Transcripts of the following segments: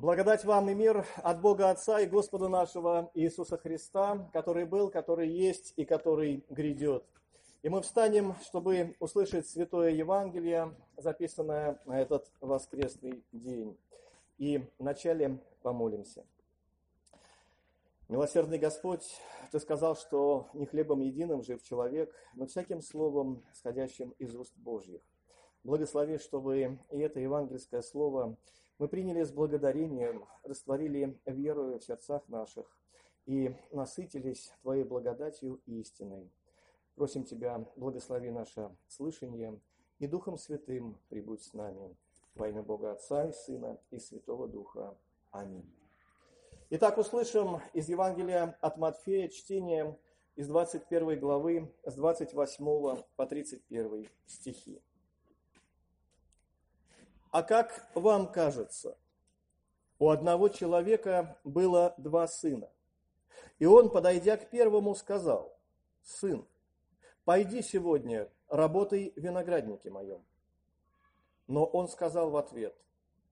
Благодать вам и мир от Бога Отца и Господа нашего Иисуса Христа, который был, который есть и который грядет. И мы встанем, чтобы услышать Святое Евангелие, записанное на этот воскресный день. И вначале помолимся. Милосердный Господь, Ты сказал, что не хлебом единым жив человек, но всяким словом, сходящим из уст Божьих. Благослови, чтобы и это евангельское слово мы приняли с благодарением, растворили верою в сердцах наших и насытились Твоей благодатью и истиной. Просим Тебя, благослови наше слышание, и Духом Святым прибудь с нами. Во имя Бога Отца и Сына и Святого Духа. Аминь. Итак, услышим из Евангелия от Матфея чтение из 21 главы с 28 по 31 стихи. А как вам кажется, у одного человека было два сына. И он, подойдя к первому, сказал, «Сын, пойди сегодня, работай в винограднике моем». Но он сказал в ответ,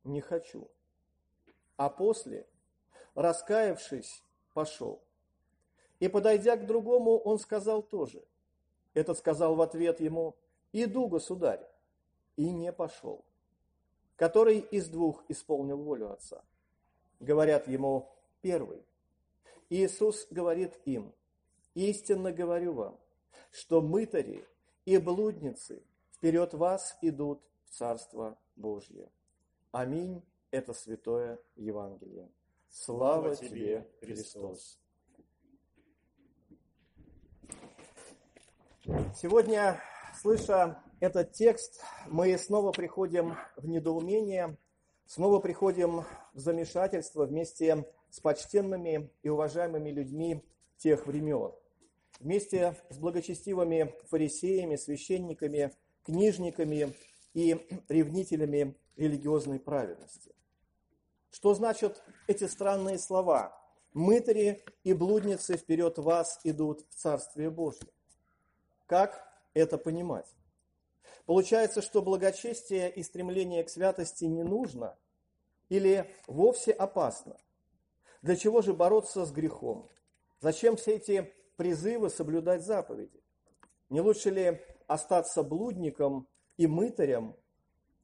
«Не хочу». А после, раскаявшись, пошел. И, подойдя к другому, он сказал тоже. Этот сказал в ответ ему, «Иду, государь», и не пошел который из двух исполнил волю Отца? Говорят ему, первый. Иисус говорит им, истинно говорю вам, что мытари и блудницы вперед вас идут в Царство Божье. Аминь. Это святое Евангелие. Слава, Слава тебе, Христос. Сегодня, слыша этот текст, мы снова приходим в недоумение, снова приходим в замешательство вместе с почтенными и уважаемыми людьми тех времен. Вместе с благочестивыми фарисеями, священниками, книжниками и ревнителями религиозной праведности. Что значат эти странные слова? «Мытари и блудницы вперед вас идут в Царствие Божье». Как это понимать? Получается, что благочестие и стремление к святости не нужно или вовсе опасно. Для чего же бороться с грехом? Зачем все эти призывы соблюдать заповеди? Не лучше ли остаться блудником и мытарем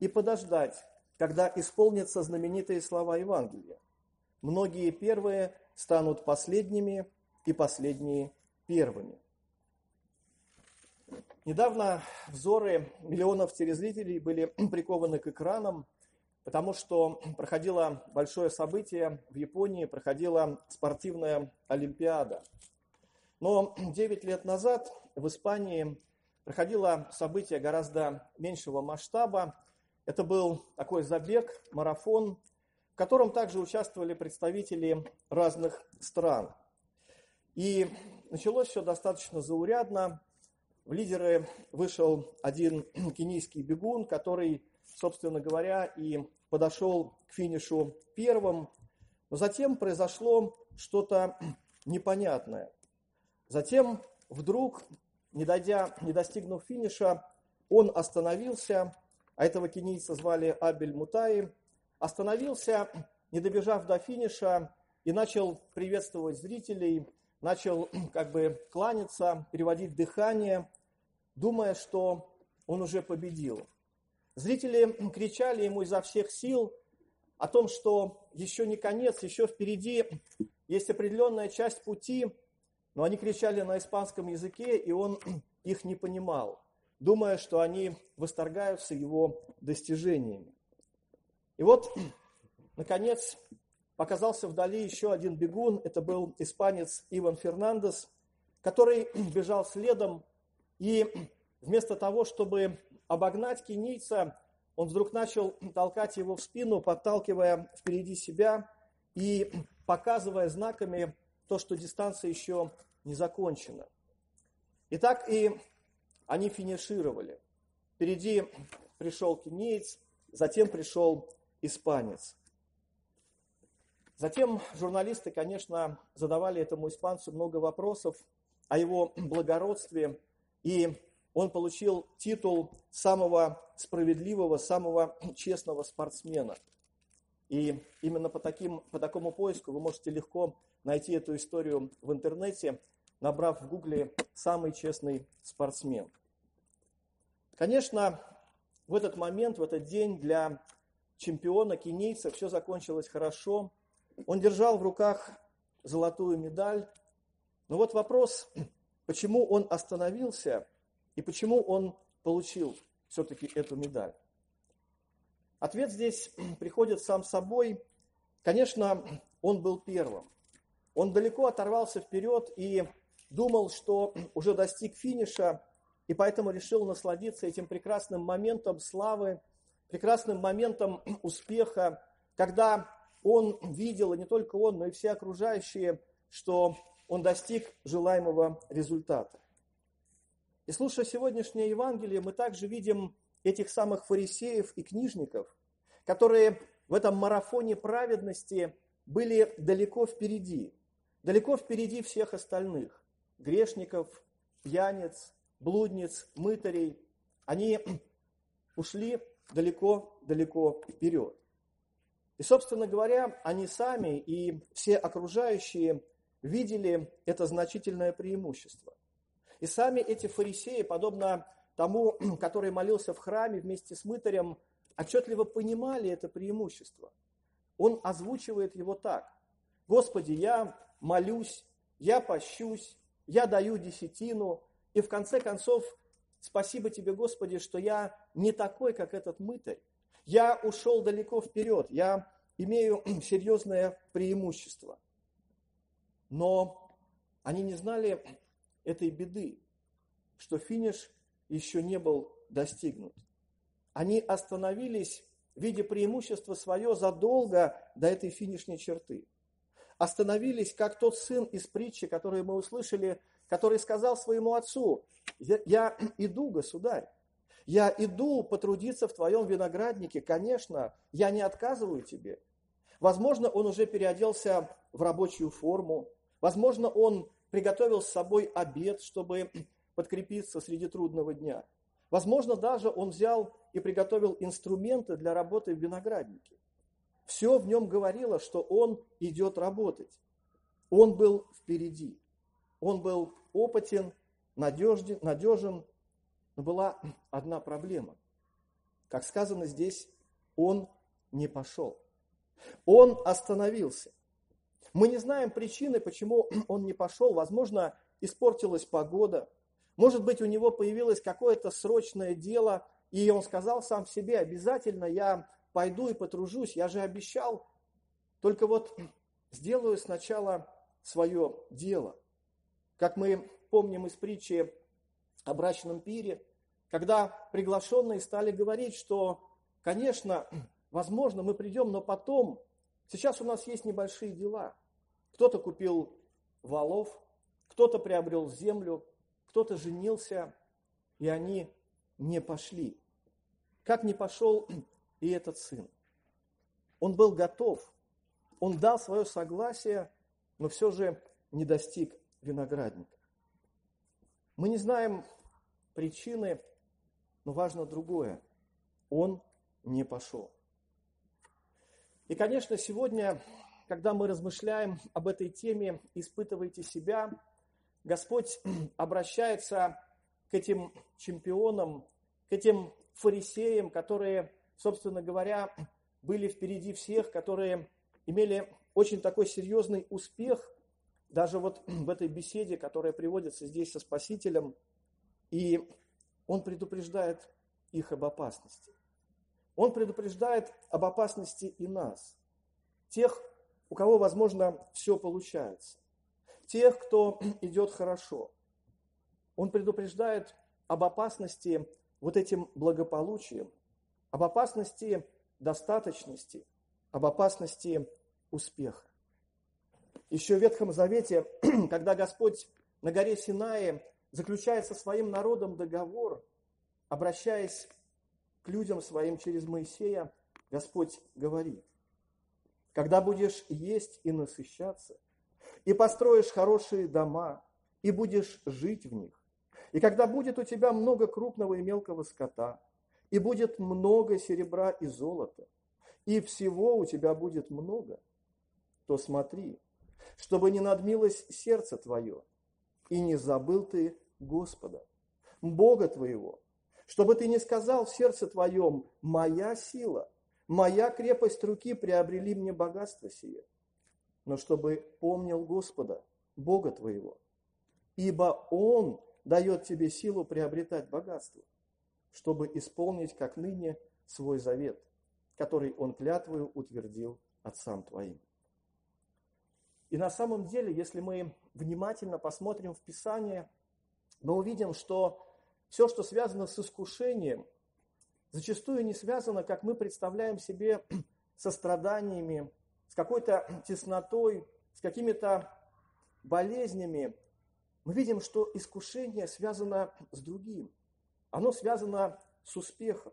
и подождать, когда исполнятся знаменитые слова Евангелия? Многие первые станут последними и последние первыми. Недавно взоры миллионов телезрителей были прикованы к экранам, потому что проходило большое событие в Японии, проходила спортивная Олимпиада. Но 9 лет назад в Испании проходило событие гораздо меньшего масштаба. Это был такой забег, марафон, в котором также участвовали представители разных стран. И началось все достаточно заурядно. В лидеры вышел один кенийский бегун, который, собственно говоря, и подошел к финишу первым. Но затем произошло что-то непонятное. Затем вдруг, не, дойдя, не достигнув финиша, он остановился, а этого кенийца звали Абель Мутаи, остановился, не добежав до финиша, и начал приветствовать зрителей, начал как бы кланяться, переводить дыхание, думая, что он уже победил. Зрители кричали ему изо всех сил о том, что еще не конец, еще впереди есть определенная часть пути, но они кричали на испанском языке, и он их не понимал, думая, что они восторгаются его достижениями. И вот, наконец, показался вдали еще один бегун, это был испанец Иван Фернандес, который бежал следом, и вместо того, чтобы обогнать кенийца, он вдруг начал толкать его в спину, подталкивая впереди себя и показывая знаками то, что дистанция еще не закончена. И так и они финишировали. Впереди пришел кенеец, затем пришел испанец. Затем журналисты, конечно, задавали этому испанцу много вопросов о его благородстве и он получил титул самого справедливого, самого честного спортсмена. И именно по, таким, по такому поиску вы можете легко найти эту историю в интернете, набрав в гугле «самый честный спортсмен». Конечно, в этот момент, в этот день для чемпиона кенийца все закончилось хорошо. Он держал в руках золотую медаль. Но вот вопрос, почему он остановился и почему он получил все-таки эту медаль. Ответ здесь приходит сам собой. Конечно, он был первым. Он далеко оторвался вперед и думал, что уже достиг финиша, и поэтому решил насладиться этим прекрасным моментом славы, прекрасным моментом успеха, когда он видел, и не только он, но и все окружающие, что он достиг желаемого результата. И слушая сегодняшнее Евангелие, мы также видим этих самых фарисеев и книжников, которые в этом марафоне праведности были далеко впереди, далеко впереди всех остальных, грешников, пьяниц, блудниц, мытарей. Они ушли далеко-далеко вперед. И, собственно говоря, они сами и все окружающие видели это значительное преимущество. И сами эти фарисеи, подобно тому, который молился в храме вместе с мытарем, отчетливо понимали это преимущество. Он озвучивает его так. Господи, я молюсь, я пощусь, я даю десятину, и в конце концов, спасибо тебе, Господи, что я не такой, как этот мытарь. Я ушел далеко вперед, я имею серьезное преимущество. Но они не знали этой беды, что финиш еще не был достигнут. Они остановились, видя преимущество свое задолго до этой финишной черты. Остановились, как тот сын из притчи, который мы услышали, который сказал своему отцу, я иду, государь, я иду потрудиться в твоем винограднике, конечно, я не отказываю тебе. Возможно, он уже переоделся в рабочую форму, возможно, он приготовил с собой обед, чтобы подкрепиться среди трудного дня. Возможно, даже он взял и приготовил инструменты для работы в винограднике. Все в нем говорило, что он идет работать. Он был впереди. Он был опытен, надежен, надежен, но была одна проблема. Как сказано здесь, он не пошел. Он остановился. Мы не знаем причины, почему он не пошел. Возможно, испортилась погода. Может быть, у него появилось какое-то срочное дело, и он сказал сам себе, обязательно я пойду и потружусь, я же обещал. Только вот сделаю сначала свое дело. Как мы помним из притчи о брачном пире, когда приглашенные стали говорить, что, конечно, возможно, мы придем, но потом, сейчас у нас есть небольшие дела – кто-то купил валов, кто-то приобрел землю, кто-то женился, и они не пошли. Как не пошел и этот сын. Он был готов, он дал свое согласие, но все же не достиг виноградника. Мы не знаем причины, но важно другое. Он не пошел. И, конечно, сегодня когда мы размышляем об этой теме «Испытывайте себя», Господь обращается к этим чемпионам, к этим фарисеям, которые, собственно говоря, были впереди всех, которые имели очень такой серьезный успех, даже вот в этой беседе, которая приводится здесь со Спасителем, и он предупреждает их об опасности. Он предупреждает об опасности и нас, тех, у кого, возможно, все получается, тех, кто идет хорошо. Он предупреждает об опасности вот этим благополучием, об опасности достаточности, об опасности успеха. Еще в Ветхом Завете, когда Господь на горе Синае заключает со своим народом договор, обращаясь к людям своим через Моисея, Господь говорит, когда будешь есть и насыщаться, и построишь хорошие дома, и будешь жить в них, и когда будет у тебя много крупного и мелкого скота, и будет много серебра и золота, и всего у тебя будет много, то смотри, чтобы не надмилось сердце твое, и не забыл ты Господа, Бога твоего, чтобы ты не сказал в сердце твоем, моя сила, моя крепость руки приобрели мне богатство сие, но чтобы помнил Господа, Бога твоего, ибо Он дает тебе силу приобретать богатство, чтобы исполнить, как ныне, свой завет, который Он клятвою утвердил отцам твоим. И на самом деле, если мы внимательно посмотрим в Писание, мы увидим, что все, что связано с искушением, зачастую не связано, как мы представляем себе, со страданиями, с какой-то теснотой, с какими-то болезнями. Мы видим, что искушение связано с другим. Оно связано с успехом.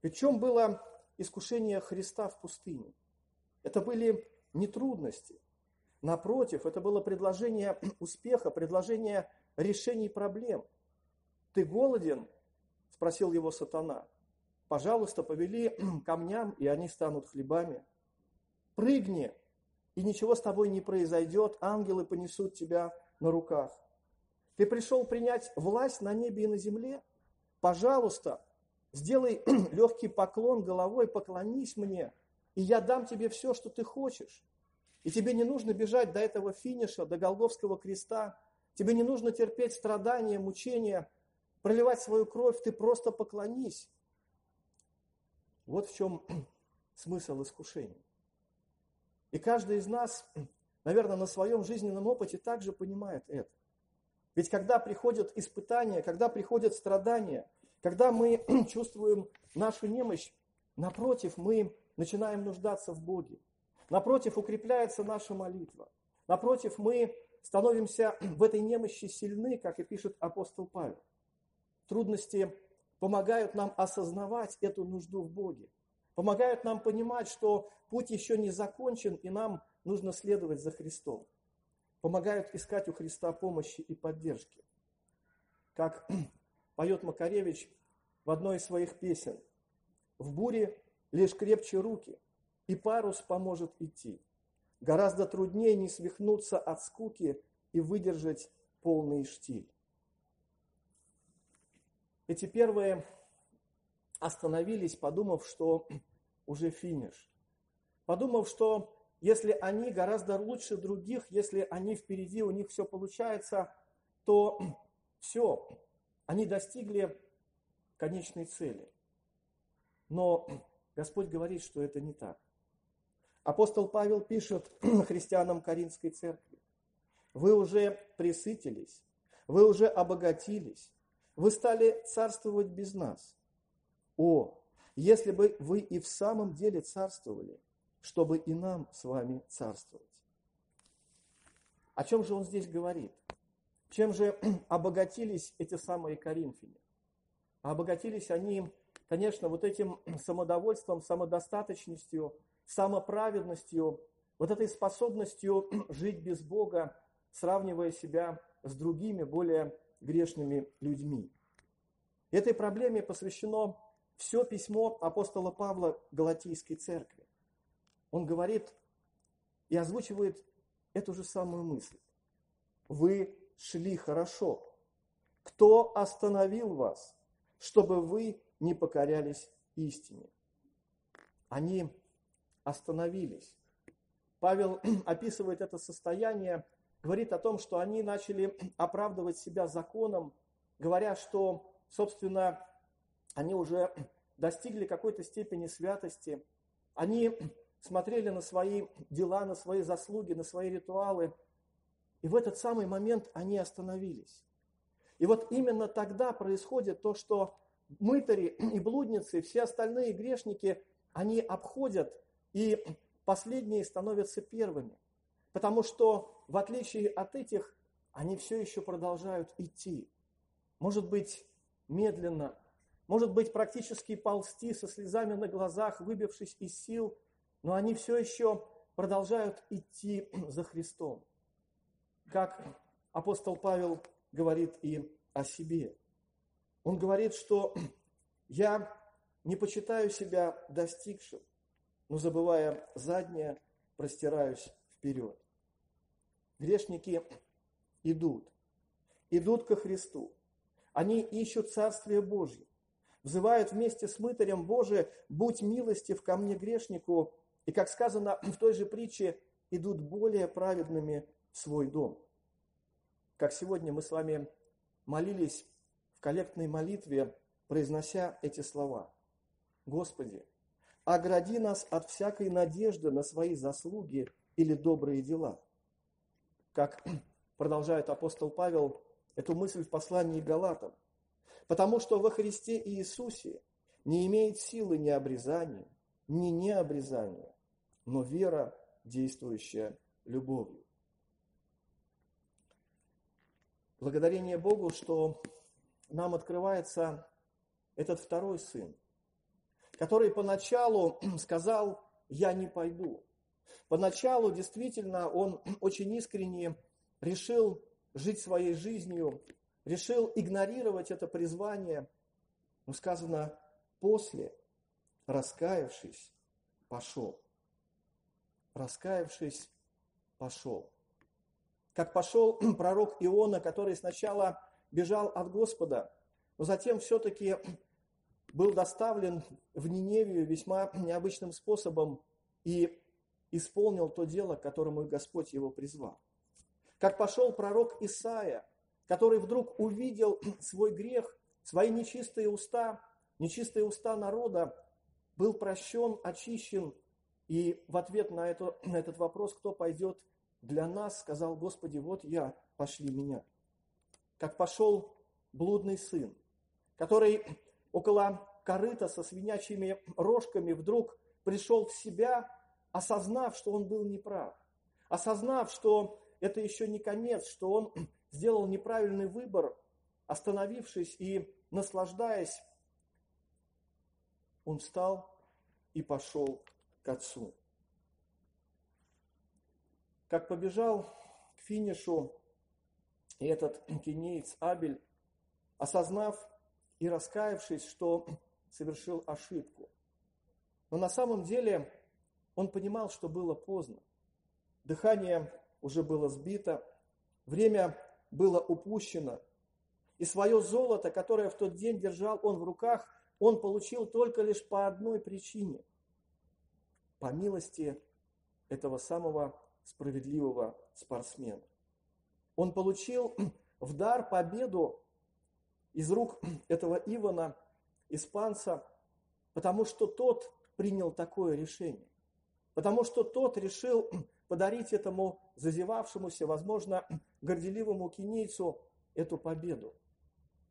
Причем было искушение Христа в пустыне? Это были не трудности. Напротив, это было предложение успеха, предложение решений проблем. «Ты голоден?» – спросил его сатана. «Пожалуйста, повели камням, и они станут хлебами. Прыгни, и ничего с тобой не произойдет, ангелы понесут тебя на руках. Ты пришел принять власть на небе и на земле? Пожалуйста, сделай легкий поклон головой, поклонись мне, и я дам тебе все, что ты хочешь. И тебе не нужно бежать до этого финиша, до Голговского креста. Тебе не нужно терпеть страдания, мучения, проливать свою кровь. Ты просто поклонись. Вот в чем смысл искушения. И каждый из нас, наверное, на своем жизненном опыте также понимает это. Ведь когда приходят испытания, когда приходят страдания, когда мы чувствуем нашу немощь, напротив, мы начинаем нуждаться в Боге. Напротив, укрепляется наша молитва. Напротив, мы становимся в этой немощи сильны, как и пишет апостол Павел. Трудности помогают нам осознавать эту нужду в Боге помогают нам понимать, что путь еще не закончен, и нам нужно следовать за Христом. Помогают искать у Христа помощи и поддержки. Как поет Макаревич в одной из своих песен. В буре лишь крепче руки, и парус поможет идти. Гораздо труднее не свихнуться от скуки и выдержать полный штиль. Эти первые остановились, подумав, что уже финиш. Подумав, что если они гораздо лучше других, если они впереди, у них все получается, то все, они достигли конечной цели. Но Господь говорит, что это не так. Апостол Павел пишет христианам Каринской церкви, вы уже присытились, вы уже обогатились, вы стали царствовать без нас. О, если бы вы и в самом деле царствовали, чтобы и нам с вами царствовать. О чем же он здесь говорит? Чем же обогатились эти самые коринфяне? Обогатились они, конечно, вот этим самодовольством, самодостаточностью, самоправедностью, вот этой способностью жить без Бога, сравнивая себя с другими, более грешными людьми. Этой проблеме посвящено все письмо апостола Павла Галатийской церкви. Он говорит и озвучивает эту же самую мысль. Вы шли хорошо. Кто остановил вас, чтобы вы не покорялись истине? Они остановились. Павел описывает это состояние, говорит о том, что они начали оправдывать себя законом, говоря, что, собственно, они уже достигли какой-то степени святости, они смотрели на свои дела, на свои заслуги, на свои ритуалы, и в этот самый момент они остановились. И вот именно тогда происходит то, что мытари и блудницы, все остальные грешники, они обходят, и последние становятся первыми. Потому что, в отличие от этих, они все еще продолжают идти. Может быть, медленно, может быть, практически ползти со слезами на глазах, выбившись из сил, но они все еще продолжают идти за Христом. Как апостол Павел говорит и о себе. Он говорит, что я не почитаю себя достигшим, но забывая заднее, простираюсь вперед. Грешники идут, идут ко Христу. Они ищут Царствие Божье, взывают вместе с мытарем Божие, будь милостив ко мне грешнику, и, как сказано в той же притче, идут более праведными в свой дом. Как сегодня мы с вами молились в коллектной молитве, произнося эти слова. Господи, огради нас от всякой надежды на свои заслуги или добрые дела. Как продолжает апостол Павел эту мысль в послании Галатам. Потому что во Христе Иисусе не имеет силы ни обрезания, ни необрезания, но вера, действующая любовью. Благодарение Богу, что нам открывается этот второй сын, который поначалу сказал, я не пойду. Поначалу действительно он очень искренне решил жить своей жизнью, решил игнорировать это призвание. Но сказано, после, раскаявшись, пошел. Раскаявшись, пошел. Как пошел пророк Иона, который сначала бежал от Господа, но затем все-таки был доставлен в Ниневию весьма необычным способом и исполнил то дело, к которому Господь его призвал. Как пошел пророк Исаия, который вдруг увидел свой грех, свои нечистые уста, нечистые уста народа, был прощен, очищен, и в ответ на, это, на этот вопрос, кто пойдет для нас, сказал, Господи, вот я, пошли меня. Как пошел блудный сын, который около корыта со свинячьими рожками вдруг пришел в себя, осознав, что он был неправ, осознав, что это еще не конец, что он сделал неправильный выбор, остановившись и наслаждаясь, он встал и пошел к отцу. Как побежал к финишу этот кенеец Абель, осознав и раскаявшись, что совершил ошибку. Но на самом деле он понимал, что было поздно. Дыхание уже было сбито, время было упущено. И свое золото, которое в тот день держал он в руках, он получил только лишь по одной причине. По милости этого самого справедливого спортсмена. Он получил в дар победу из рук этого Ивана, испанца, потому что тот принял такое решение. Потому что тот решил подарить этому зазевавшемуся, возможно, горделивому кинейцу эту победу.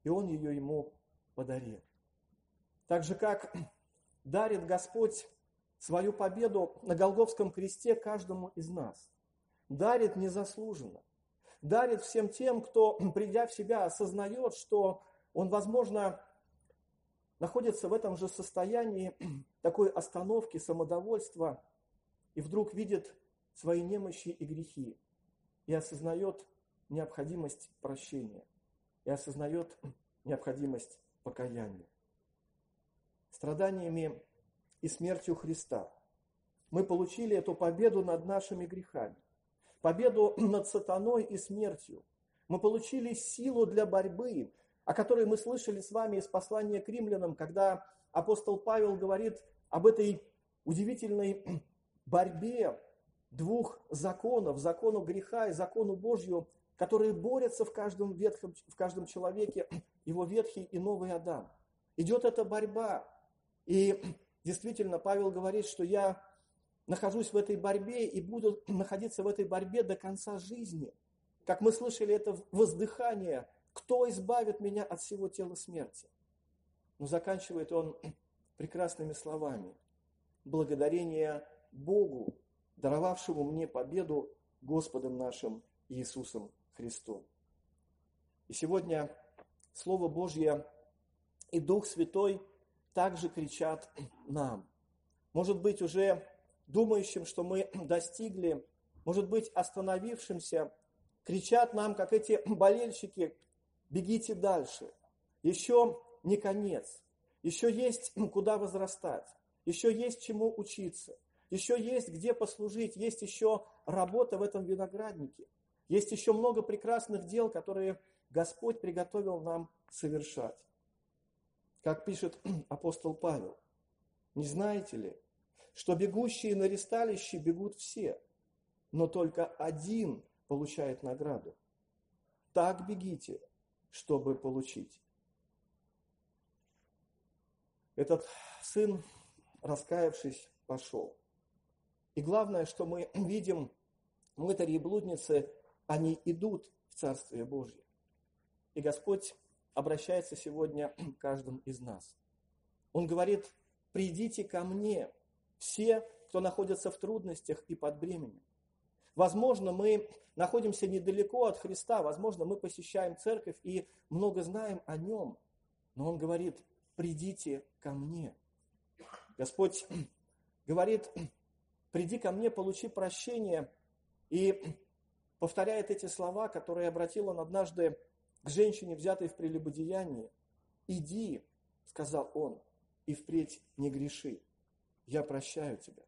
И он ее ему подарил. Так же, как дарит Господь свою победу на Голговском кресте каждому из нас. Дарит незаслуженно. Дарит всем тем, кто, придя в себя, осознает, что он, возможно, находится в этом же состоянии такой остановки, самодовольства, и вдруг видит свои немощи и грехи, и осознает необходимость прощения, и осознает необходимость покаяния. Страданиями и смертью Христа мы получили эту победу над нашими грехами, победу над сатаной и смертью. Мы получили силу для борьбы, о которой мы слышали с вами из послания к римлянам, когда апостол Павел говорит об этой удивительной борьбе двух законов, закону греха и закону Божью, которые борются в каждом, ветхом, в каждом человеке, его ветхий и новый Адам. Идет эта борьба. И действительно, Павел говорит, что я нахожусь в этой борьбе и буду находиться в этой борьбе до конца жизни. Как мы слышали это воздыхание – кто избавит меня от всего тела смерти? Но заканчивает он прекрасными словами. Благодарение Богу, даровавшему мне победу Господом нашим Иисусом Христом. И сегодня Слово Божье и Дух Святой также кричат нам. Может быть, уже думающим, что мы достигли, может быть, остановившимся, кричат нам, как эти болельщики, бегите дальше. Еще не конец. Еще есть куда возрастать. Еще есть чему учиться. еще есть где послужить, есть еще работа в этом винограднике. Есть еще много прекрасных дел, которые Господь приготовил нам совершать. Как пишет апостол Павел, не знаете ли, что бегущие на ресталище бегут все, но только один получает награду. Так бегите, чтобы получить. Этот сын, раскаявшись, пошел. И главное, что мы видим, мытари и блудницы, они идут в Царствие Божье. И Господь обращается сегодня к каждому из нас. Он говорит, придите ко мне, все, кто находится в трудностях и под бременем. Возможно, мы находимся недалеко от Христа, возможно, мы посещаем церковь и много знаем о Нем. Но Он говорит, придите ко мне. Господь говорит, приди ко мне, получи прощение. И повторяет эти слова, которые обратил он однажды к женщине, взятой в прелюбодеянии. «Иди», — сказал он, — «и впредь не греши, я прощаю тебя».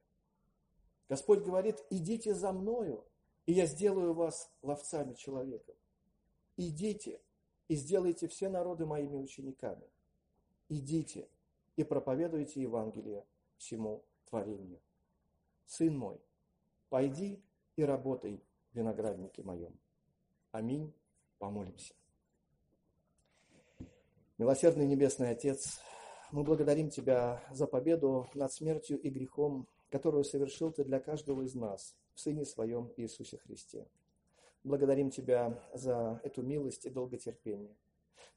Господь говорит, идите за мною, и я сделаю вас ловцами человеков. Идите и сделайте все народы моими учениками. Идите и проповедуйте Евангелие всему творению. Сын мой, пойди и работай в винограднике моем. Аминь. Помолимся. Милосердный Небесный Отец, мы благодарим Тебя за победу над смертью и грехом, которую совершил Ты для каждого из нас в Сыне Своем Иисусе Христе. Благодарим Тебя за эту милость и долготерпение.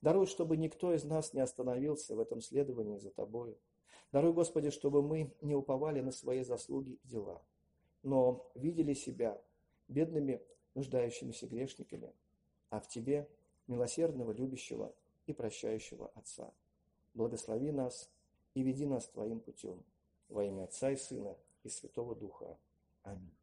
Даруй, чтобы никто из нас не остановился в этом следовании за Тобою. Даруй, Господи, чтобы мы не уповали на свои заслуги и дела, но видели себя бедными, нуждающимися грешниками, а в Тебе милосердного, любящего и прощающего Отца. Благослови нас и веди нас Твоим путем. Во имя Отца и Сына и Святого Духа. Аминь.